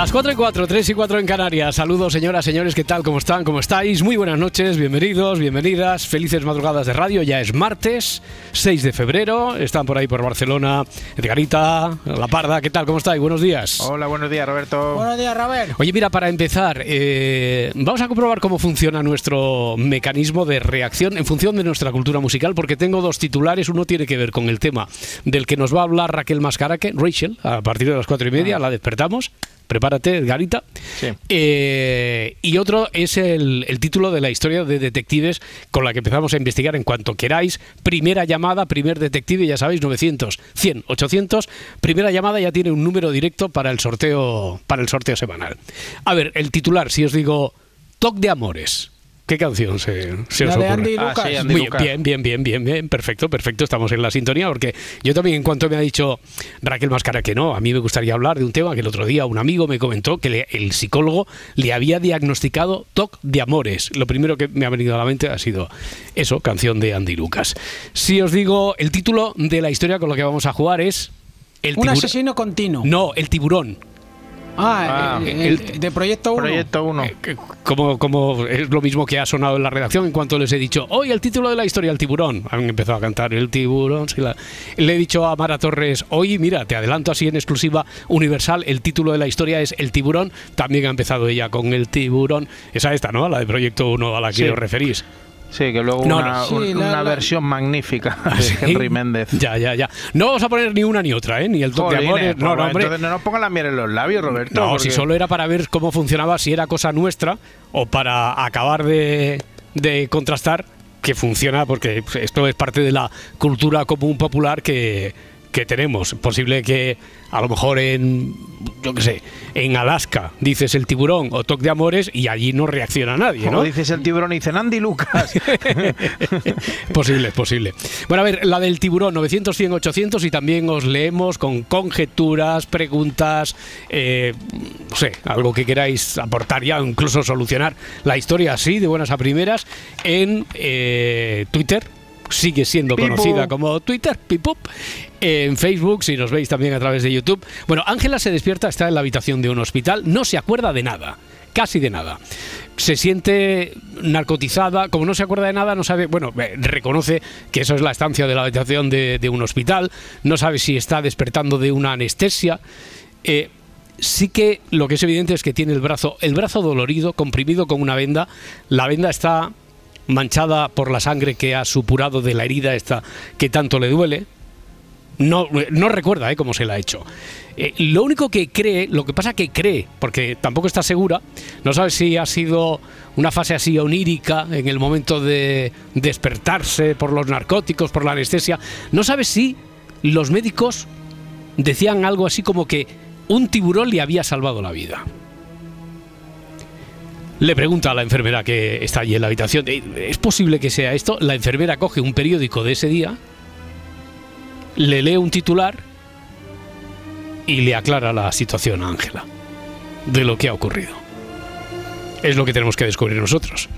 Las 4 y 4, 3 y 4 en Canarias. Saludos, señoras, señores, ¿qué tal? ¿Cómo están? ¿Cómo estáis? Muy buenas noches, bienvenidos, bienvenidas. Felices madrugadas de radio. Ya es martes, 6 de febrero. Están por ahí por Barcelona, Edgarita, La Parda. ¿Qué tal? ¿Cómo estáis? Buenos días. Hola, buenos días, Roberto. Buenos días, Robert. Oye, mira, para empezar, eh, vamos a comprobar cómo funciona nuestro mecanismo de reacción en función de nuestra cultura musical, porque tengo dos titulares. Uno tiene que ver con el tema del que nos va a hablar Raquel Mascaraque, Rachel, a partir de las cuatro y media, la despertamos. Prepárate, Edgarita. Sí. Eh, y otro es el, el título de la historia de detectives con la que empezamos a investigar en cuanto queráis. Primera llamada, primer detective, ya sabéis, 900, 100, 800. Primera llamada ya tiene un número directo para el sorteo, para el sorteo semanal. A ver, el titular, si os digo Toc de Amores. ¿Qué canción se, se os La de ocurre? Andy Ah, Lucas. sí, Andy Muy Lucas. bien, bien, bien, bien, bien, perfecto, perfecto, estamos en la sintonía porque yo también en cuanto me ha dicho Raquel Mascara que no, a mí me gustaría hablar de un tema que el otro día un amigo me comentó que le- el psicólogo le había diagnosticado TOC de amores. Lo primero que me ha venido a la mente ha sido eso, canción de Andy Lucas. Si os digo, el título de la historia con la que vamos a jugar es... El Un asesino continuo. No, el tiburón. Ah, Ah, el, el- el de Proyecto 1. Proyecto 1. Eh, Como, como es lo mismo que ha sonado en la redacción en cuanto les he dicho, hoy el título de la historia, el tiburón. Han empezado a cantar el tiburón. sí, la- Le he dicho a Mara Torres, hoy mira, te adelanto así en exclusiva universal, el título de la historia es El tiburón. También ha empezado ella con el tiburón. Esa esta, ¿no? La de Proyecto 1 a la que Sí. os referís. Sí, que luego No, una, no. Sí, un- la- una la- versión magnífica de ¿Ah, ¿Sí? Henry Méndez. Ya, ya, ya. No vamos a poner ni una ni otra, ¿eh? Ni el toque de amores. No, pues, no, hombre. Entonces no nos pongan la miel en los labios, Roberto. No, porque- si solo era para ver cómo funcionaba, si era cosa nuestra o para acabar de, de contrastar que funciona, porque esto es parte de la cultura común popular que, que tenemos. Posible que a lo mejor en, yo qué sé, en Alaska dices el tiburón o toque de amores y allí no reacciona nadie, Como ¿no? dices el tiburón y dicen Andy Lucas. posible, posible. Bueno, a ver, la del tiburón, 900, 100, 800 y también os leemos con conjeturas, preguntas, eh, no sé, algo que queráis aportar ya, incluso solucionar la historia así, de buenas a primeras, en eh, Twitter. Sigue siendo conocida como Twitter, Pipup. En Facebook, si nos veis también a través de YouTube. Bueno, Ángela se despierta, está en la habitación de un hospital, no se acuerda de nada, casi de nada se siente narcotizada, como no se acuerda de nada, no sabe, bueno, eh, reconoce que eso es la estancia de la habitación de, un hospital, no sabe si está despertando de una anestesia. eh, sí que lo que es evidente es que tiene el brazo, el brazo dolorido, comprimido con una venda. La venda está manchada por la sangre que ha supurado de la herida esta que tanto le duele. No, no recuerda ¿eh? cómo se la ha hecho. Eh, lo único que cree, lo que pasa que cree, porque tampoco está segura, no sabe si ha sido una fase así onírica en el momento de despertarse por los narcóticos, por la anestesia, no sabe si los médicos decían algo así como que un tiburón le había salvado la vida. Le pregunta a la enfermera que está allí en la habitación, "Eh, ¿es posible que sea esto? La enfermera coge un periódico de ese día, le lee un titular y le aclara la situación a Ángela de lo que ha ocurrido. Es lo que tenemos que descubrir nosotros.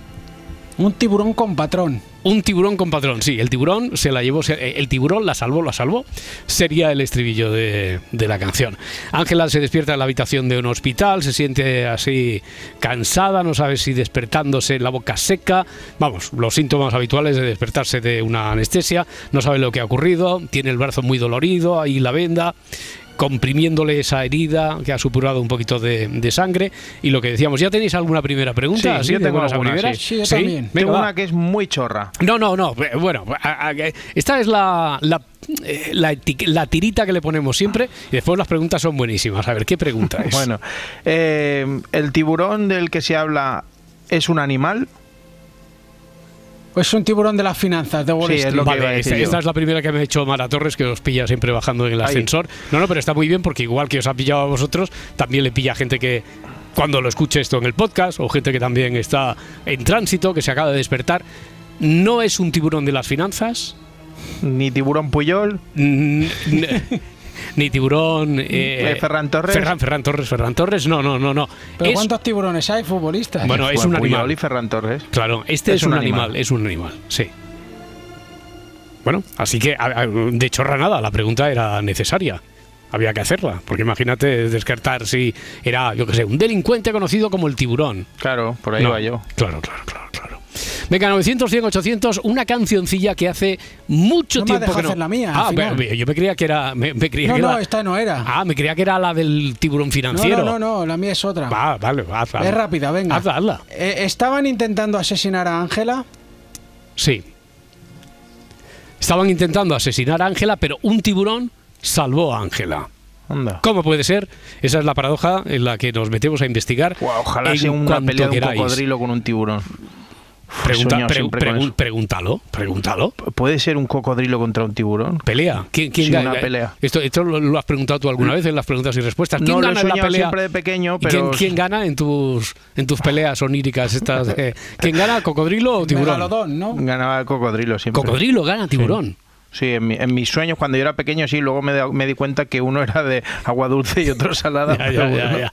Un tiburón con patrón. Un tiburón con patrón, sí, el tiburón se la llevó, el tiburón la salvó, la salvó, sería el estribillo de, de la canción. Ángela se despierta en la habitación de un hospital, se siente así cansada, no sabe si despertándose la boca seca, vamos, los síntomas habituales de despertarse de una anestesia, no sabe lo que ha ocurrido, tiene el brazo muy dolorido, ahí la venda, comprimiéndole esa herida que ha supurado un poquito de, de sangre. Y lo que decíamos, ¿ya tenéis alguna primera pregunta? Sí, así yo tengo buenas a alguna, primeras? sí. Sí, yo también. Venga, Tengo va. una que es muy chorra. No, no, no. eh, Bueno, esta es la, la, eh, la la tirita que le ponemos siempre y después las preguntas son buenísimas. A ver, ¿qué pregunta es? Bueno, eh, ¿el tiburón del que se habla es un animal? Pues es un tiburón de las finanzas de Wall Sí, es lo que Vale, iba a decir esta, es la primera que me ha hecho Mara Torres, que os pilla siempre bajando en el Ahí. ascensor. No, no, pero está muy bien porque igual que os ha pillado a vosotros, también le pilla a gente que cuando lo escuche esto en el podcast o gente que también está en tránsito, que se acaba de despertar. No es un tiburón de las finanzas, ¿Ni tiburón Puyol? Ni tiburón... eh, Eh, Ferran Torres. Ferran, Ferran Torres, Ferran Torres, no, no, no, no. ¿Pero Es- cuántos tiburones hay futbolistas? Bueno, es Fue un animal. y Ferran Torres. Claro, este es, Es un, un animal. animal. es un animal, sí. Bueno, así que de chorra nada, la pregunta era necesaria. Había que hacerla, porque imagínate descartar si era, yo qué sé, un delincuente conocido como el tiburón. Claro, por ahí No, va yo. Claro, claro, claro, claro. Venga, 900, 100, 800, una cancioncilla que hace mucho No tiempo que no. hacer la mía, Ah, pero yo me creía que era. Me, me creía no, que no, era- esta no era. Ah, me creía que era la del tiburón financiero. no, no, no, la mía es otra. Va, vale, hazla. Es rápida, venga. Hazla, hazla. Eh, estaban intentando asesinar a Ángela. Sí. Estaban intentando asesinar a Ángela, pero un tiburón salvó a Ángela. Anda. ¿Cómo puede ser? Esa es la paradoja en la que nos metemos a investigar. Ojalá en sea una pelea de un queráis. cocodrilo con un tiburón. Pregunta- pre- eso. pregúntalo, pregúntalo. ¿Puede ser un cocodrilo contra un tiburón? Pelea. ¿Quién, quién Sí, gana? una pelea. Esto, esto lo, lo has preguntado tú alguna vez en las preguntas y respuestas. ¿Quién No lo he gana en la pelea? siempre de pequeño, ¿Y quién, pero- quién gana en tus en tus peleas oníricas estas? eh, ¿Quién gana, cocodrilo o tiburón? Megalodón, ¿no? Ganaba el cocodrilo siempre. Cocodrilo gana tiburón. Sí, en, mi- en mis sueños cuando yo era pequeño sí, luego me, me di cuenta que uno era de agua dulce y otro salada. Ya, pero ya, ya, bueno. ya.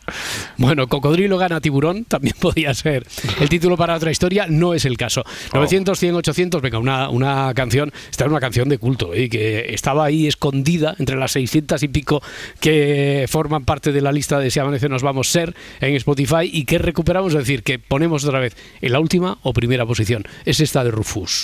Bueno, Cocodrilo gana tiburón, también podía ser el título para otra historia, no es el caso. Oh. 900, 100, 800, venga, una, una canción, esta es una canción de culto, ¿eh? que estaba ahí escondida entre las 600 y pico que forman parte de la lista de Si Amanece Nos Vamos Ser en Spotify y que recuperamos, es decir, que ponemos otra vez en la última o primera posición. Es esta de Rufus.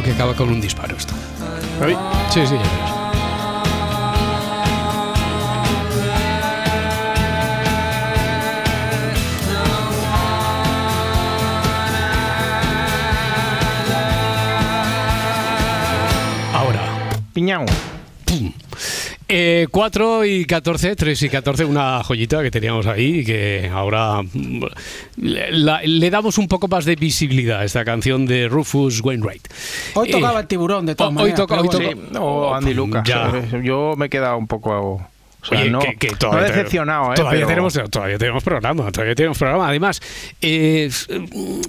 cuidado que acaba con un disparo esto. ¿Ahí? Sí, sí, ya verás. Ahora. Piñao. Eh, 4 y 14, 3 y 14, una joyita que teníamos ahí y que ahora mm, le, la- le damos un poco más de visibilidad a esta canción de Rufus Wainwright. Hoy Eh, tocaba el tiburón, de todas hoy maneras. toca- hoy bueno. toca- Sí, o Andy Lucas. Ya. Eh, Yo me he quedado un poco. O sea, Oye, no, que- que no todavía te- decepcionado, ¿eh? Todavía, pero- tenemos, todavía tenemos programa, todavía tenemos programa. Además, eh, mm,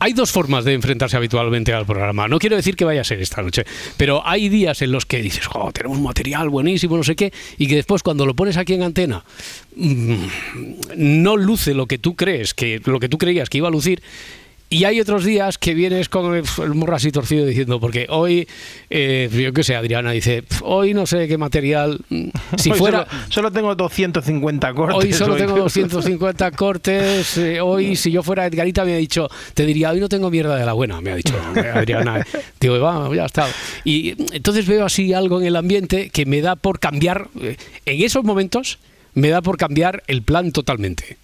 hay dos formas de enfrentarse habitualmente al programa. No quiero decir que vaya a ser esta noche, pero hay días en los que dices, "Jo, tenemos un material buenísimo, no sé qué, y que después cuando lo pones aquí en antena mm, no luce lo que tú crees, que lo que tú creías que iba a lucir. Y hay otros días que vienes con el, morro así torcido diciendo, porque hoy, eh, yo qué sé, Adriana dice, "Pf, hoy no sé qué material, mm, si Hoy fuera... Solo, solo tengo 250 cortes. Hoy solo tengo 250 cortes. eh, hoy, si yo fuera Edgarita, me ha dicho, te diría, hoy no tengo mierda de la buena, me ha dicho Adriana. Digo, vamos, ya está. Y entonces veo así algo en el ambiente que me da por cambiar, eh, en esos momentos, me da por cambiar el plan totalmente.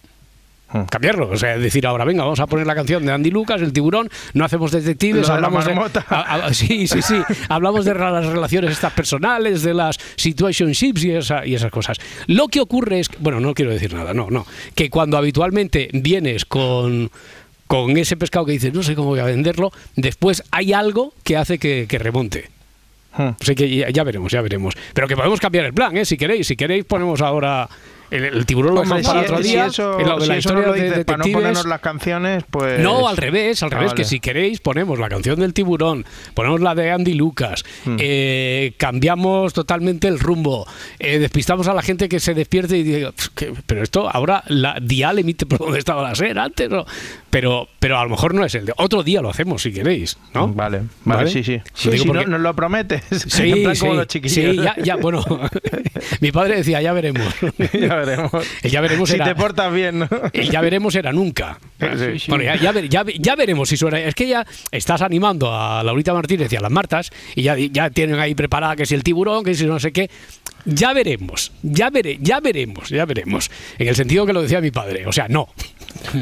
Hmm. Cambiarlo, o sea, decir ahora, venga, vamos a poner la canción de Andy Lucas, el tiburón, no hacemos detectives, de hablamos de, a- a- sí, sí, sí, hablamos de las relaciones estas personales, de las situationships y, esa- y esas cosas. Lo que ocurre es, que- bueno, no quiero decir nada, no, no, que cuando habitualmente vienes con con ese pescado que dices, no sé cómo voy a venderlo, después hay algo que hace que, que remonte. Hmm. O sea que ya, ya veremos, ya veremos. Pero que podemos cambiar el plan, ¿eh? Si queréis, si queréis ponemos ahora el, el tiburón lo dejamos para si- otro si día. eso, en lo de si la eso no de para no ponernos las canciones, pues. No, al revés, al Ah, revés, que si queréis ponemos la canción del tiburón, ponemos la de Andy Lucas, Hmm. eh, cambiamos totalmente el rumbo, eh, despistamos a la gente que se despierte y diga, "Pf, ¿qué? pero esto ahora la dial emite por donde estaba la SER antes, ¿no? pero, pero a lo mejor no es el de otro día lo hacemos si queréis, ¿no? Vale, vale, sí, sí. Sí, digo si porque- no, nos lo prometes. Sí, en plan como sí, los chiquillos. sí, ya, ya, bueno, mi padre decía, ya veremos. ya veremos. El ya veremos si era- te portas bien, ¿no? El ya veremos era nunca. Sí, sí. Bueno, ya, ya ver- ya ve- ya veremos si suena. Es que ya estás animando a Laurita Martínez y a las Martas y ya, ya tienen ahí preparada que si el tiburón, que si no sé qué. Ya veremos, ya, veré, ya veremos, ya veremos. En el sentido que lo decía mi padre. O sea, no.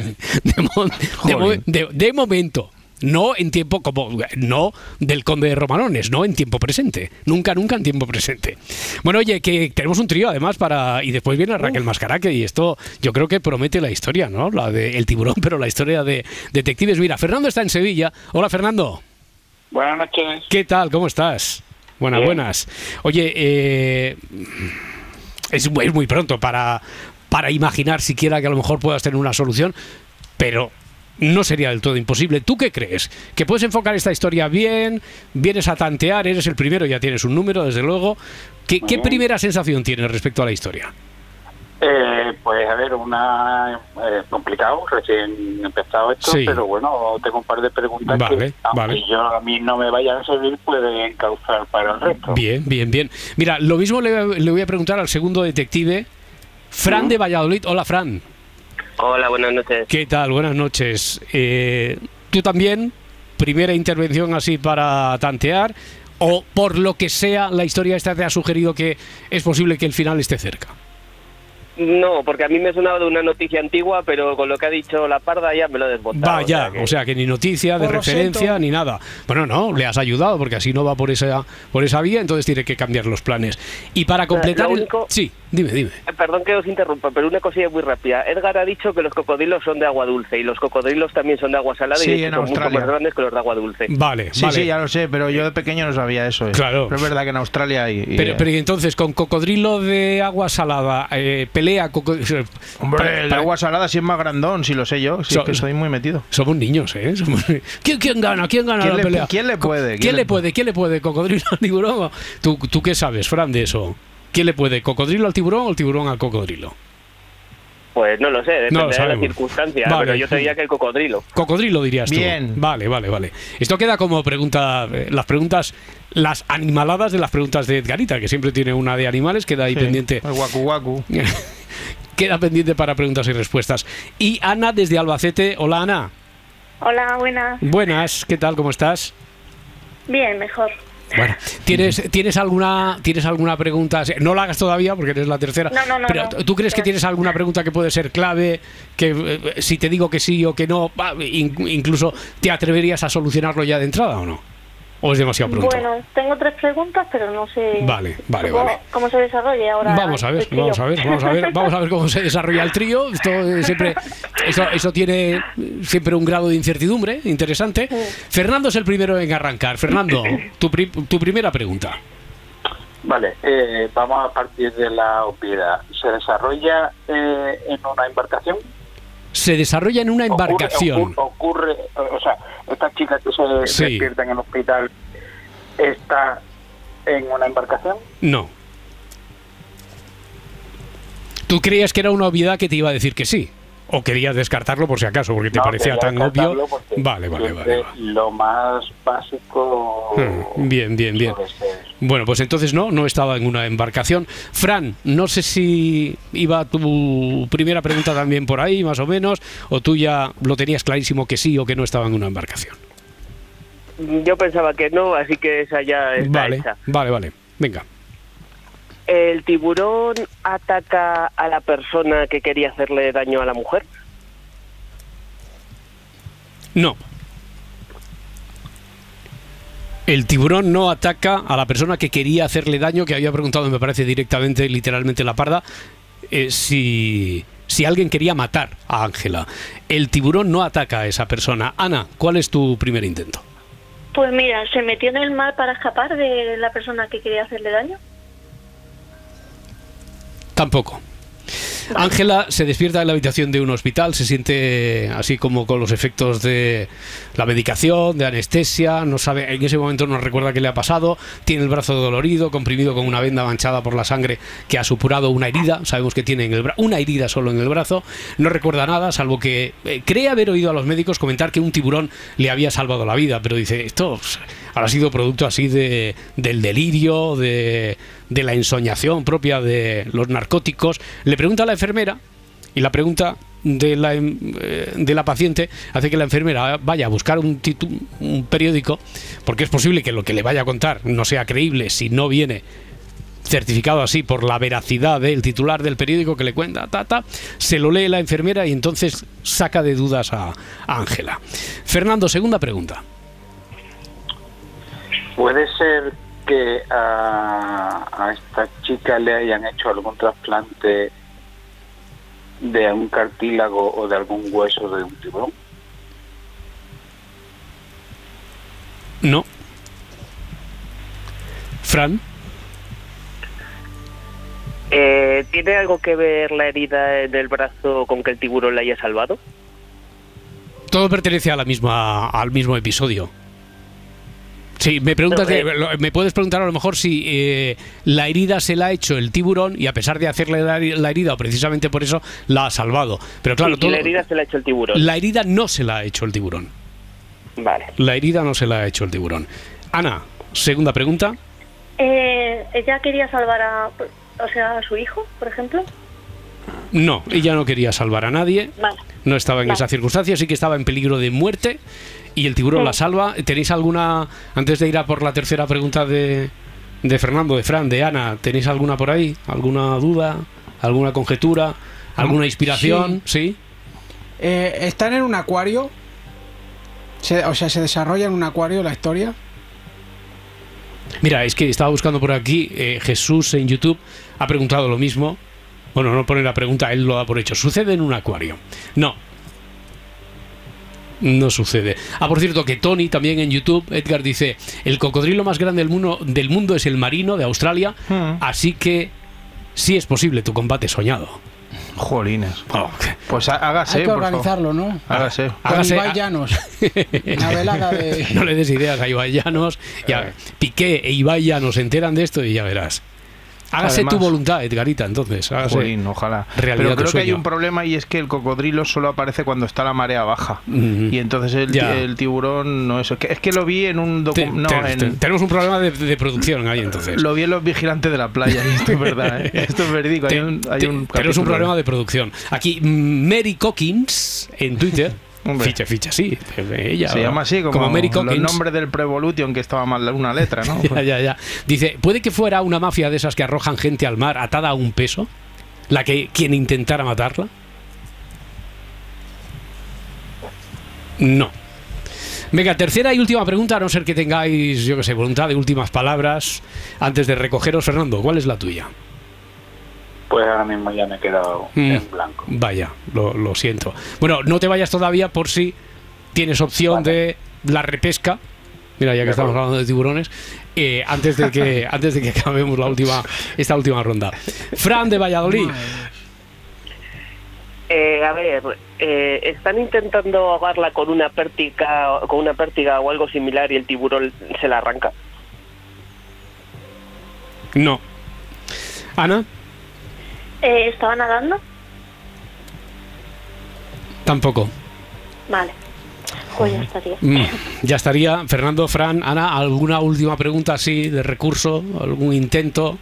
De, mo- de mo- Jolín. de- de momento. No en tiempo como no del conde de Romanones, no en tiempo presente, nunca nunca en tiempo presente. Bueno, oye, que tenemos un trío además para y después viene Raquel Mascaraque y esto yo creo que promete la historia, ¿no? La de el tiburón, pero la historia de detectives. Mira, Fernando está en Sevilla. Hola, Fernando. Buenas noches. ¿Qué tal? ¿Cómo estás? Buenas, Bien. buenas. Oye, eh, es, muy- es muy pronto para, para imaginar siquiera que a lo mejor puedas tener una solución, pero no sería del todo imposible. ¿Tú qué crees? ¿Que puedes enfocar esta historia bien? ¿Vienes a tantear? ¿Eres el primero? Ya tienes un número, desde luego. ¿Qué, primera sensación tienes respecto a la historia? Eh, pues a ver, una eh, complicado, recién empezado esto, Sí. pero bueno, tengo un par de preguntas Vale, que, aunque vale. yo a mí no me vayan a servir, pueden causar para el resto. Bien, bien, bien. Mira, lo mismo le, le voy a preguntar al segundo detective, Fran de Valladolid. Hola, Fran. Hola, buenas noches. ¿Qué tal? Buenas noches. Eh, ¿Tú también? ¿Primera intervención así para tantear? ¿O por lo que sea la historia esta te ha sugerido que es posible que el final esté cerca? No, porque a mí me sonaba de una noticia antigua, pero con lo que ha dicho la parda ya me lo he desbotado. Vaya, o sea, que... ni noticia de Pues referencia siento. ni nada. Bueno, no, le has ayudado porque así no va por esa por esa vía, entonces tiene que cambiar los planes. Y para completar lo el- único- Sí, dime, dime. Eh, Perdón que os interrumpa, pero una cosilla muy rápida. Edgar ha dicho que los cocodrilos son de agua dulce y los cocodrilos también son de agua salada Sí, y de hecho en son mucho Australia. más grandes que los de agua dulce. Vale, Sí, vale. sí, ya lo sé, pero yo de pequeño no sabía eso. eh. Claro. Pero es verdad que en Australia hay. y, Pero, eh, pero entonces, con cocodrilo de agua salada, eh, pelea cocodrilo. Hombre, el de agua salada sí es más grandón, si lo sé yo. Si So- es que estoy muy metido. Somos niños, ¿eh? Somos- ¿Quién, quién gana? ¿Quién gana ¿Quién la le- pelea? quién le puede? ¿Quién, ¿Quién le le puede? ¿Quién le puede? ¿Cocodrilo tiburón? ¿Tú, ¿Tú qué sabes, Fran, de eso? ¿Quién le puede? ¿Cocodrilo al tiburón o el tiburón al cocodrilo? Pues no lo sé, depende No lo de la sabemos. circunstancia, Vale. pero yo te diría que el cocodrilo. Cocodrilo dirías tú. Bien. Vale, vale, vale. Esto queda como pregunta, eh, las preguntas, las animaladas de las preguntas de Edgarita, que siempre tiene una de animales, queda ahí Sí, pendiente. El guacu guacu. queda pendiente para preguntas y respuestas. Y Ana desde Albacete. Hola Ana. Hola, buenas. Buenas, ¿qué tal? ¿Cómo estás? Bien, mejor. Bueno, ¿tienes, ¿tienes, alguna, ¿tienes alguna pregunta? No la hagas todavía porque eres la tercera. No, no, no, pero. ¿tú crees que tienes alguna pregunta que puede ser clave? Que eh, si te digo que sí o que no, incluso te atreverías a solucionarlo ya de entrada o no? ¿O es demasiado pronto? Bueno, tengo tres preguntas, pero no sé Vale, vale, cómo, vale. cómo se desarrolla ahora. Vamos a ver, vamos a ver, vamos a ver, vamos a ver cómo se desarrolla el trío. Esto eh, siempre, eso, eso tiene siempre un grado de incertidumbre interesante. Fernando es el primero en arrancar. Fernando, tu, pri- tu primera pregunta. Vale, eh, vamos a partir de la obviedad. ¿Se desarrolla eh, en una embarcación? Se desarrolla en una embarcación. Ocurre, ocurre- o sea, esta chica que se Sí. despierta en el hospital está en una embarcación. No. ¿Tú creías que era una obviedad que te iba a decir que sí? ¿O querías descartarlo por si acaso, porque te No, parecía tan obvio? Vale, vale, vale. vale. Lo más básico. Hmm, Bien, bien, bien. Bueno, pues entonces no, no estaba en una embarcación. Fran, no sé si iba tu primera pregunta también por ahí, más o menos, o tú ya lo tenías clarísimo que sí o que no estaba en una embarcación. Yo pensaba que no, así que esa ya está Vale, hecha. vale, vale. Venga. ¿El tiburón ataca a la persona que quería hacerle daño a la mujer? No. El tiburón no ataca a la persona que quería hacerle daño, que había preguntado, me parece directamente, literalmente la parda, eh, si, si alguien quería matar a Ángela. El tiburón no ataca a esa persona. Ana, ¿cuál es tu primer intento? Pues mira, se metió en el mar para escapar de la persona que quería hacerle daño. Tampoco. Ángela se despierta en la habitación de un hospital, se siente así como con los efectos de la medicación, de anestesia, no sabe, en ese momento no recuerda qué le ha pasado, tiene el brazo dolorido, comprimido con una venda manchada por la sangre que ha supurado una herida, sabemos que tiene en el una herida solo en el brazo, no recuerda nada, salvo que eh, cree haber oído a los médicos comentar que un tiburón le había salvado la vida, pero dice, esto habrá sido producto así de, del delirio, de, de la ensoñación propia de los narcóticos. Le pregunta a la enfermera y la pregunta de la, em- eh, de la paciente hace que la enfermera vaya a buscar un, titu- un periódico, porque es posible que lo que le vaya a contar no sea creíble si no viene certificado así por la veracidad del titular del periódico que le cuenta, ta, ta, se lo lee la enfermera y entonces saca de dudas a a Ángela. Fernando, segunda pregunta. ¿Puede ser que a, a esta chica le hayan hecho algún trasplante de algún cartílago o de algún hueso de un tiburón? No. Fran, Eh, ¿Tiene algo que ver la herida en el brazo con que el tiburón la haya salvado? todo pertenece a la misma, al mismo episodio. Sí, me preguntas, de- me puedes preguntar a lo mejor si eh, la herida se la ha hecho el tiburón y a pesar de hacerle la, la herida o precisamente por eso la ha salvado. Pero claro, Sí, y todo- la herida se la ha hecho el tiburón. la herida no se la ha hecho el tiburón. Vale. La herida no se la ha hecho el tiburón. Ana, segunda pregunta. Eh, ella quería salvar a, o sea, a su hijo, por ejemplo. No, ella no quería salvar a nadie. Vale. No estaba en Vale. esa circunstancia, sí que estaba en peligro de muerte y el tiburón Sí. la salva. ¿Tenéis alguna, antes de ir a por la tercera pregunta de, de Fernando, de Fran, de Ana, ¿tenéis alguna por ahí? ¿Alguna duda? ¿Alguna conjetura? ¿Alguna inspiración? ¿Sí? Eh, ¿Están en un acuario? Se- o sea, ¿se desarrolla en un acuario la historia? Mira, es que estaba buscando por aquí, eh, Jesús en YouTube ha preguntado lo mismo. Bueno, no pone la pregunta, él lo da por hecho. ¿Sucede en un acuario? No. No sucede. Ah, por cierto, que Tony también en YouTube, Edgar dice, el cocodrilo más grande del mundo, del mundo es el marino de Australia, Hmm. así que sí es posible tu combate soñado. Jolines. Oh, Pues há- hágase, Hay que por favor. organizarlo, ¿no? Hágase. Con Hágase- Ibai Llanos. Una velada de... no le des ideas a Ibai Llanos. Ya, Piqué e Ibai Llanos se enteran de esto y ya verás. Hágase Además- tu voluntad, Edgarita, entonces. Hágase. Jolín, ojalá. realidad Pero creo que hay un problema y es que el cocodrilo solo aparece cuando está la marea baja. Y entonces el, tiburón no es. Es que, lo vi en un No, en, tenemos un problema de, de producción ahí entonces. lo vi en los vigilantes de la playa. Y esto es verdad, ¿eh? Esto es verídico. Hay un, hay un tenemos un problema de producción. Aquí, Mary Cockins en Twitter Hombre. Ficha, ficha, sí. Ella, Se llama así, como, Mary los Cockins. nombres del Prevolution, que estaba mal una letra, ¿no? Ya, ya, ya. Dice, ¿puede que fuera una mafia de esas que arrojan gente al mar atada a un peso? ¿La que quien intentara matarla? No. Venga, tercera y última pregunta, a no ser que tengáis, yo que sé, voluntad de últimas palabras antes de recogeros. Fernando, ¿cuál es la tuya? Pues ahora mismo ya me he quedado Mm. en blanco. Vaya, lo, lo siento. Bueno, no te vayas todavía por si tienes opción de la repesca. Mira, ya que estamos hablando de tiburones, eh, antes de que antes de que acabemos la última esta última ronda. Fran de Valladolid. Eh, a ver, eh, están intentando ahogarla con una pértiga, con una pértiga o algo similar y el tiburón se la arranca. No. Ana, Eh, ¿Estaba nadando? tampoco. Vale. Pues ya estaría. Mm, ya estaría. Fernando, Fran, Ana, ¿alguna última pregunta así de recurso? ¿Algún intento?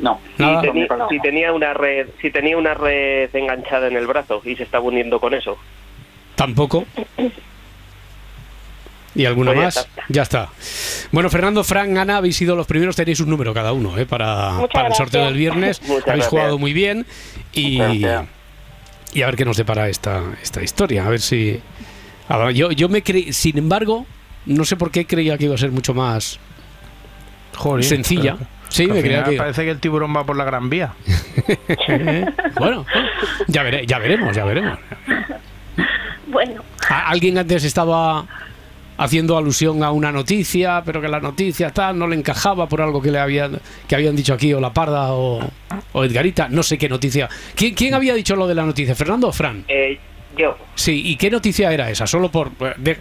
No. Nada. Si, teni- No. si tenía una red, si tenía una red enganchada en el brazo y se estaba uniendo con eso. Tampoco. ¿Y alguna Pues ya más? está. Ya está. Bueno, Fernando, Fran, Ana, habéis sido los primeros, tenéis un número cada uno ¿eh? para, para el sorteo del viernes. Muchas habéis gracias. jugado muy bien y, y a ver qué nos depara esta, esta historia. A ver si... a ver, yo, yo me creí, sin embargo, no sé por qué creía que iba a ser mucho más Joder, sencilla. Sí, me creía que... Parece que el tiburón va por la Gran Vía. Bueno, ya, veré- ya veremos, ya veremos. Bueno, Alguien antes estaba haciendo alusión a una noticia, pero que la noticia tal no le encajaba por algo que le habían que habían dicho aquí o la Parda o, o Edgarita, no sé qué noticia. ¿Quién, quién había dicho lo de la noticia? ¿Fernando o Fran? Eh, yo. Sí, ¿y qué noticia era esa? Solo por eh, de-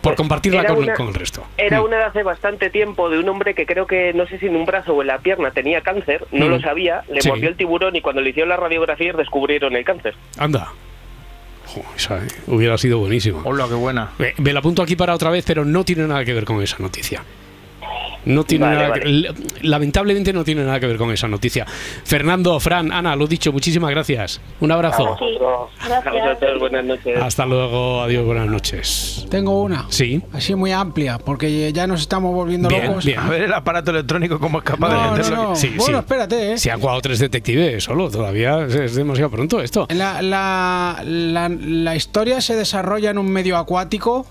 por compartirla Era con, una- con el resto. Era Mm. una de hace bastante tiempo de un hombre que creo que no sé si en un brazo o en la pierna tenía cáncer, no Mm. lo sabía, le Sí. mordió el tiburón y cuando le hicieron las radiografías descubrieron el cáncer. Anda. Jo, esa, hubiera sido buenísima. Hola, qué buena. Eh, Me la apunto aquí para otra vez, pero no tiene nada que ver con esa noticia. No tiene Vale, nada vale. que- lamentablemente no tiene nada que ver con esa noticia. Fernando, Fran, Ana, lo dicho, muchísimas gracias. Un abrazo. sí. Gracias. vosotros, buenas noches. Hasta luego, adiós, buenas noches. Tengo una. Sí, Así muy amplia, porque ya nos estamos volviendo Bien, locos. bien. A ver el aparato electrónico cómo es capaz de No, no, meterlo. no. Sí, bueno, sí. espérate, ¿eh? se han jugado tres detectives solo, todavía es, es demasiado pronto esto. La, la, la, la historia se desarrolla en un medio acuático.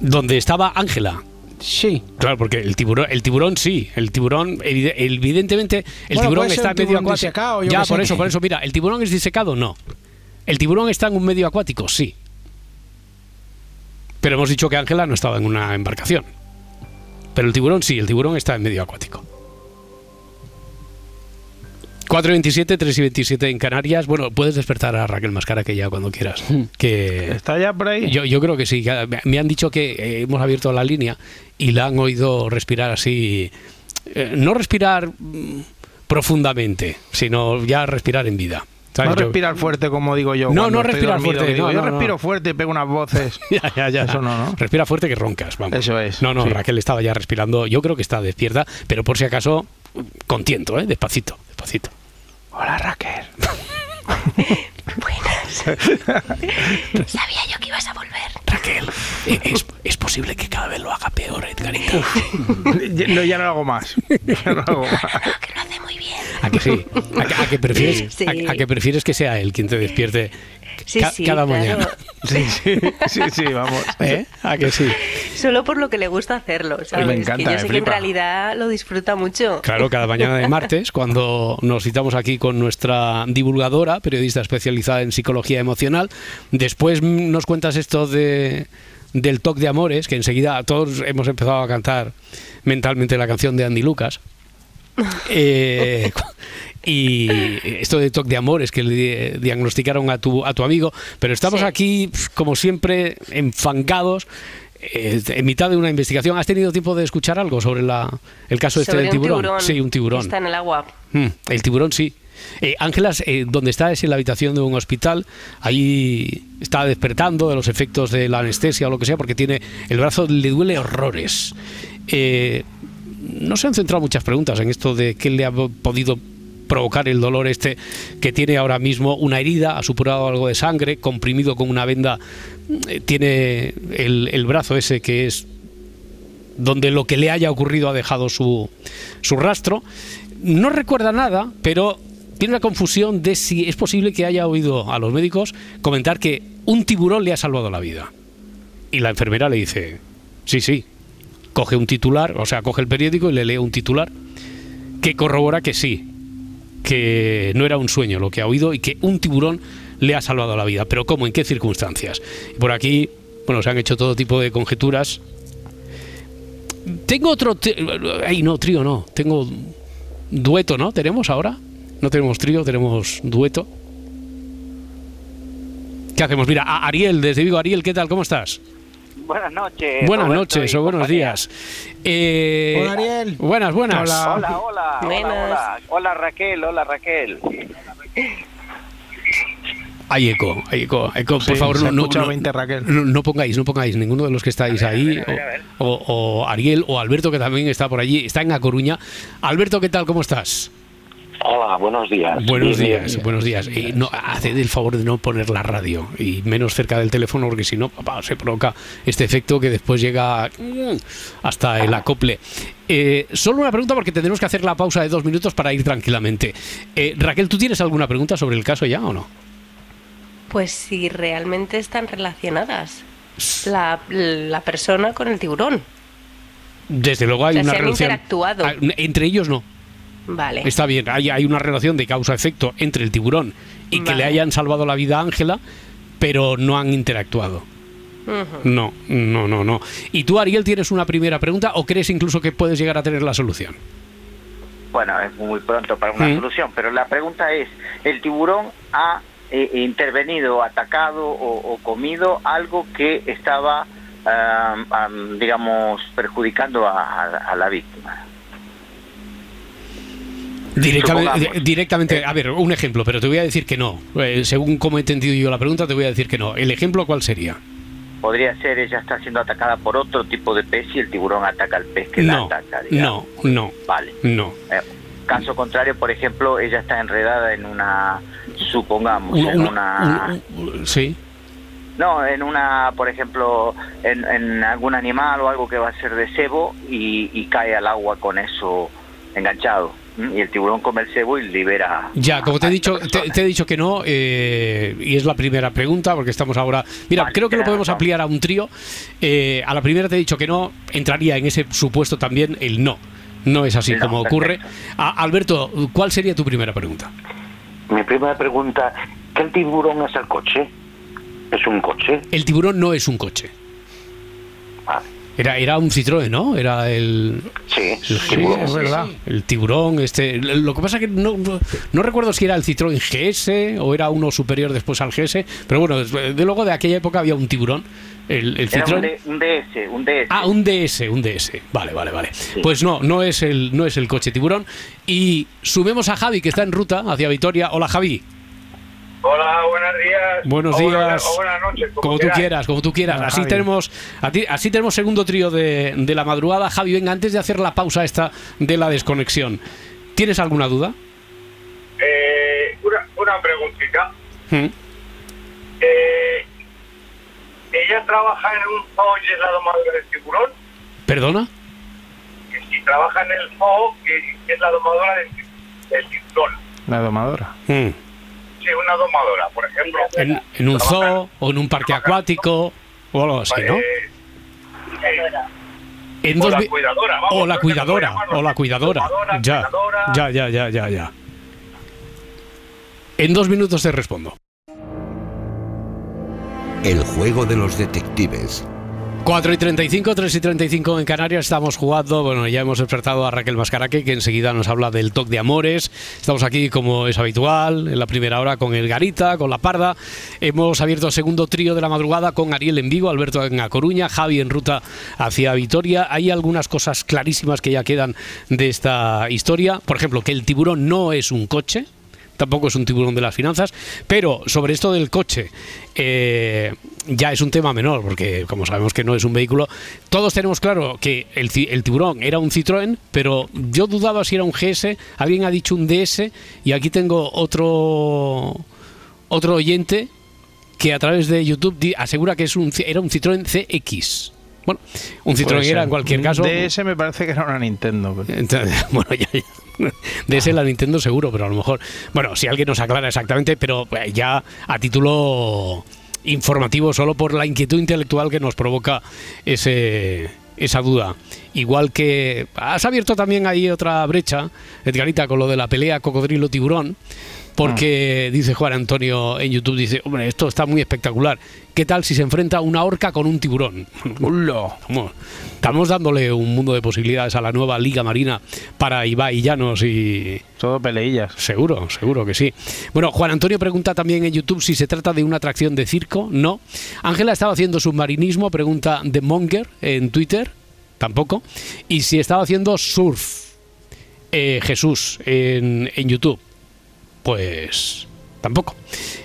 Donde estaba Ángela. Sí. Claro, porque el tiburón, el tiburón sí, el tiburón, evide- evidentemente, el Bueno, tiburón está en medio acuático. Ya, por eso, por eso, mira, ¿el tiburón es disecado? No. ¿El tiburón está en un medio acuático? Sí. Pero hemos dicho que Ángela no estaba en una embarcación. Pero el tiburón sí, el tiburón está en medio acuático. 4 y 27, 3 y 27 en Canarias. Bueno, puedes despertar a Raquel Mascara que ya cuando quieras. Que ¿Está ya por ahí? yo, yo creo que sí. Me han dicho que eh, hemos abierto la línea y la han oído respirar así. eh, no respirar mm, profundamente, sino ya respirar en vida. ¿Sabes? no Yo- respirar fuerte como digo yo. No, no respirar dormido, fuerte, digo, no, yo no, no. respiro fuerte y pego unas voces. Ya, ya, ya. Eso no, ¿no? Respira fuerte que roncas, vamos. Eso es, No, no, sí. Raquel estaba ya respirando. Yo creo que está despierta, pero por si acaso, con tiento, ¿eh? Despacito, despacito. Hola, Raquel. Sabía yo que ibas a volver. Raquel, eh, es, es posible que cada vez lo haga peor, Edgarita. Ya- no, ya no lo hago más. Ya no lo hago más. Que lo hace muy bien. ¿A que sí? ¿A, que- a que prefieres, Sí. a, a que prefieres que sea él quien te despierte Sí, ca- sí, cada claro. mañana? Sí, sí, sí, sí, vamos. ¿Eh? ¿A que sí? Solo por lo que le gusta hacerlo, ¿sabes? Me encanta, que yo me sé que en realidad lo disfruta mucho. Claro, cada mañana de martes, cuando nos citamos aquí con nuestra divulgadora, periodista especializada en psicología emocional, después nos cuentas esto de del toque de amores, que enseguida todos hemos empezado a cantar mentalmente la canción de Andy Lucas. Eh, y esto de toque de amores que le di- diagnosticaron a tu, a tu amigo, pero estamos Sí. aquí, pf, como siempre, enfangados. eh, en mitad de una investigación, ¿has tenido tiempo de escuchar algo sobre la, el caso este del tiburón? Sí, un tiburón. Está en el agua. Mm, el tiburón sí. Eh, Ángelas, eh, donde está es en la habitación de un hospital. Ahí está despertando de los efectos de la anestesia o lo que sea, porque tiene el brazo le duele horrores. Eh, no se han centrado muchas preguntas en esto de qué le ha podido provocar el dolor este que tiene ahora mismo una herida, ha supurado algo de sangre, comprimido con una venda, eh, tiene el, brazo ese que es donde lo que le haya ocurrido ha dejado su, su rastro. No recuerda nada, pero tiene una confusión de si es posible que haya oído a los médicos comentar que un tiburón le ha salvado la vida. Y la enfermera le dice, sí, sí, coge un titular, o sea, coge el periódico y le lee un titular que corrobora que sí, que no era un sueño lo que ha oído y que un tiburón le ha salvado la vida. Pero ¿cómo? ¿En qué circunstancias? Por aquí, bueno, se han hecho todo tipo de conjeturas. Tengo otro... Ay, no, trío no. Tengo dueto, ¿no? ¿Tenemos ahora? No tenemos trío, tenemos dueto. ¿Qué hacemos? Mira, a Ariel, desde Vigo. Ariel, ¿qué tal? ¿Cómo estás? Buenas noches. buenas Roberto noches o buenos compañía. días. Eh, Hola, Ariel. Buenas, buenas. Hola. Hola, hola, Buenas. hola, Raquel, hola Raquel. Hay eco, hay eco, eco, Sí, por favor, no, no, escucha no- 20, Raquel. no- no pongáis, no pongáis ninguno de los que estáis ahí, o, o- o Ariel o Alberto que también está por allí, está en A Coruña. Alberto, ¿qué tal? ¿Cómo estás? Hola, buenos días. Buenos días, buenos días. Y no, haced el favor de no poner la radio y menos cerca del teléfono porque si no, papá, se provoca este efecto que después llega mm, hasta el acople. Eh, solo una pregunta porque tendremos que hacer la pausa de dos minutos para ir tranquilamente. Eh, Raquel, ¿tú tienes alguna pregunta sobre el caso ya o no? Pues si realmente están relacionadas la, la persona con el tiburón. Desde luego hay O sea, una se han relación. interactuado. Ah, Entre ellos no. Vale. Está bien, hay, hay una relación de causa-efecto entre el tiburón y que Vale. le hayan salvado la vida a Ángela, pero no han interactuado. No, no, no, no. ¿Y tú, Ariel, tienes una primera pregunta o crees incluso que puedes llegar a tener la solución? Bueno, es muy pronto para una Mm. solución, pero la pregunta es, ¿el tiburón ha eh, intervenido, atacado o, o comido algo que estaba, ah, ah, digamos, perjudicando a, a- a la víctima? Directamente, directamente, a ver, un ejemplo, pero te voy a decir que no. Eh, según como he entendido yo la pregunta, te voy a decir que no. ¿El ejemplo cuál sería? Podría ser, ella está siendo atacada por otro tipo de pez y el tiburón ataca al pez que la ataca, digamos. no, no, Vale. no. Eh, caso contrario, por ejemplo, ella está enredada en una, supongamos, en un- una... un- un- sí. No, en una, por ejemplo, en, en algún animal o algo que va a ser de cebo y, y cae al agua con eso enganchado. Y el tiburón come el cebo y libera. Ya, como te he dicho, te, he dicho que no, eh, y es la primera pregunta, porque estamos ahora. Mira, Vale, creo que lo podemos razón. ampliar a un trío. Eh, a la primera te he dicho que no, entraría en ese supuesto también el no. No es así No, como ocurre. perfecto. A- Alberto, ¿cuál sería tu primera pregunta? Mi primera pregunta, ¿qué el tiburón es el coche? ¿Es un coche? El tiburón no es un coche. Era, era un Citroën, ¿no? Era el, Sí, el, tiburón. es verdad. el tiburón. Este, lo que pasa que no, no, no recuerdo si era el Citroën GS o era uno superior después al GS, pero bueno, de, luego de aquella época había un tiburón. El, el Era un, Citroën. D- un DS, un DS. Ah, un DS, un DS. Vale, vale, vale. Pues no, no es el, no es el coche tiburón. Y sumemos a Javi, que está en ruta hacia Vitoria. Hola, Javi. Hola, buenos días. Buenos O buenas- días. o buenas noches. Como tú quieras, como tú quieras. Hola, Así Javi. tenemos, a ti- así tenemos segundo trío de, de la madrugada. Javi, venga, antes de hacer la pausa esta de la desconexión, ¿tienes alguna duda? Eh, una, una preguntita. ¿Mm? Eh, ella trabaja en un zoo y es la domadora del tiburón. ¿Perdona? Que si trabaja en el zoo, que es la domadora del, del tiburón. La domadora. Mm. Sí, una domadora, por ejemplo. En, en un zoo o en un parque acuático o algo así, ¿no? Eh, eh, En o dos la vi- cuidadora, vamos, o la cuidadora, llamarlo. o la cuidadora. Domadora, Ya, cuidadora. ya, ya, ya, ya, ya. En dos minutos te respondo. El juego de los detectives. 4 y 35, 3 y 35 en Canarias, estamos jugando, bueno, ya hemos despertado a Raquel Mascaraque, que enseguida nos habla del toque de amores. Estamos aquí, como es habitual, en la primera hora con el Garita, con la Parda. Hemos abierto segundo trío de la madrugada con Ariel en Vigo, Alberto en A Coruña, Javi en ruta hacia Vitoria. Hay algunas cosas clarísimas que ya quedan de esta historia. Por ejemplo, que el tiburón no es un coche, tampoco es un tiburón de las finanzas, pero sobre esto del coche, eh, ya es un tema menor, porque como sabemos que no es un vehículo, todos tenemos claro que el, tiburón era un Citroën, pero yo dudaba si era un GS, alguien ha dicho un DS, y aquí tengo otro, otro oyente que a través de YouTube asegura que es un, era un Citroën CX. Bueno, un Citroën era en cualquier caso. DS me parece que era una Nintendo. pero- Entonces, bueno, ya, ya. De ese la Nintendo seguro, pero a lo mejor. Bueno, si alguien nos aclara exactamente, pero eh, ya a título informativo, solo por la inquietud intelectual que nos provoca ese, esa duda. Igual que has abierto también ahí otra brecha, Edgarita, con lo de la pelea cocodrilo-tiburón. Porque dice Juan Antonio en YouTube, dice, hombre, esto está muy espectacular. ¿Qué tal si se enfrenta una orca con un tiburón? Vamos, Estamos dándole un mundo de posibilidades a la nueva Liga Marina para Ibai Llanos y... Todo peleillas. Seguro, seguro que sí. Bueno, Juan Antonio pregunta también en YouTube si se trata de una atracción de circo. No. Ángela estaba haciendo submarinismo, pregunta de Monger en Twitter. Tampoco. Y si estaba haciendo surf. eh, Jesús en, en YouTube. Pues tampoco.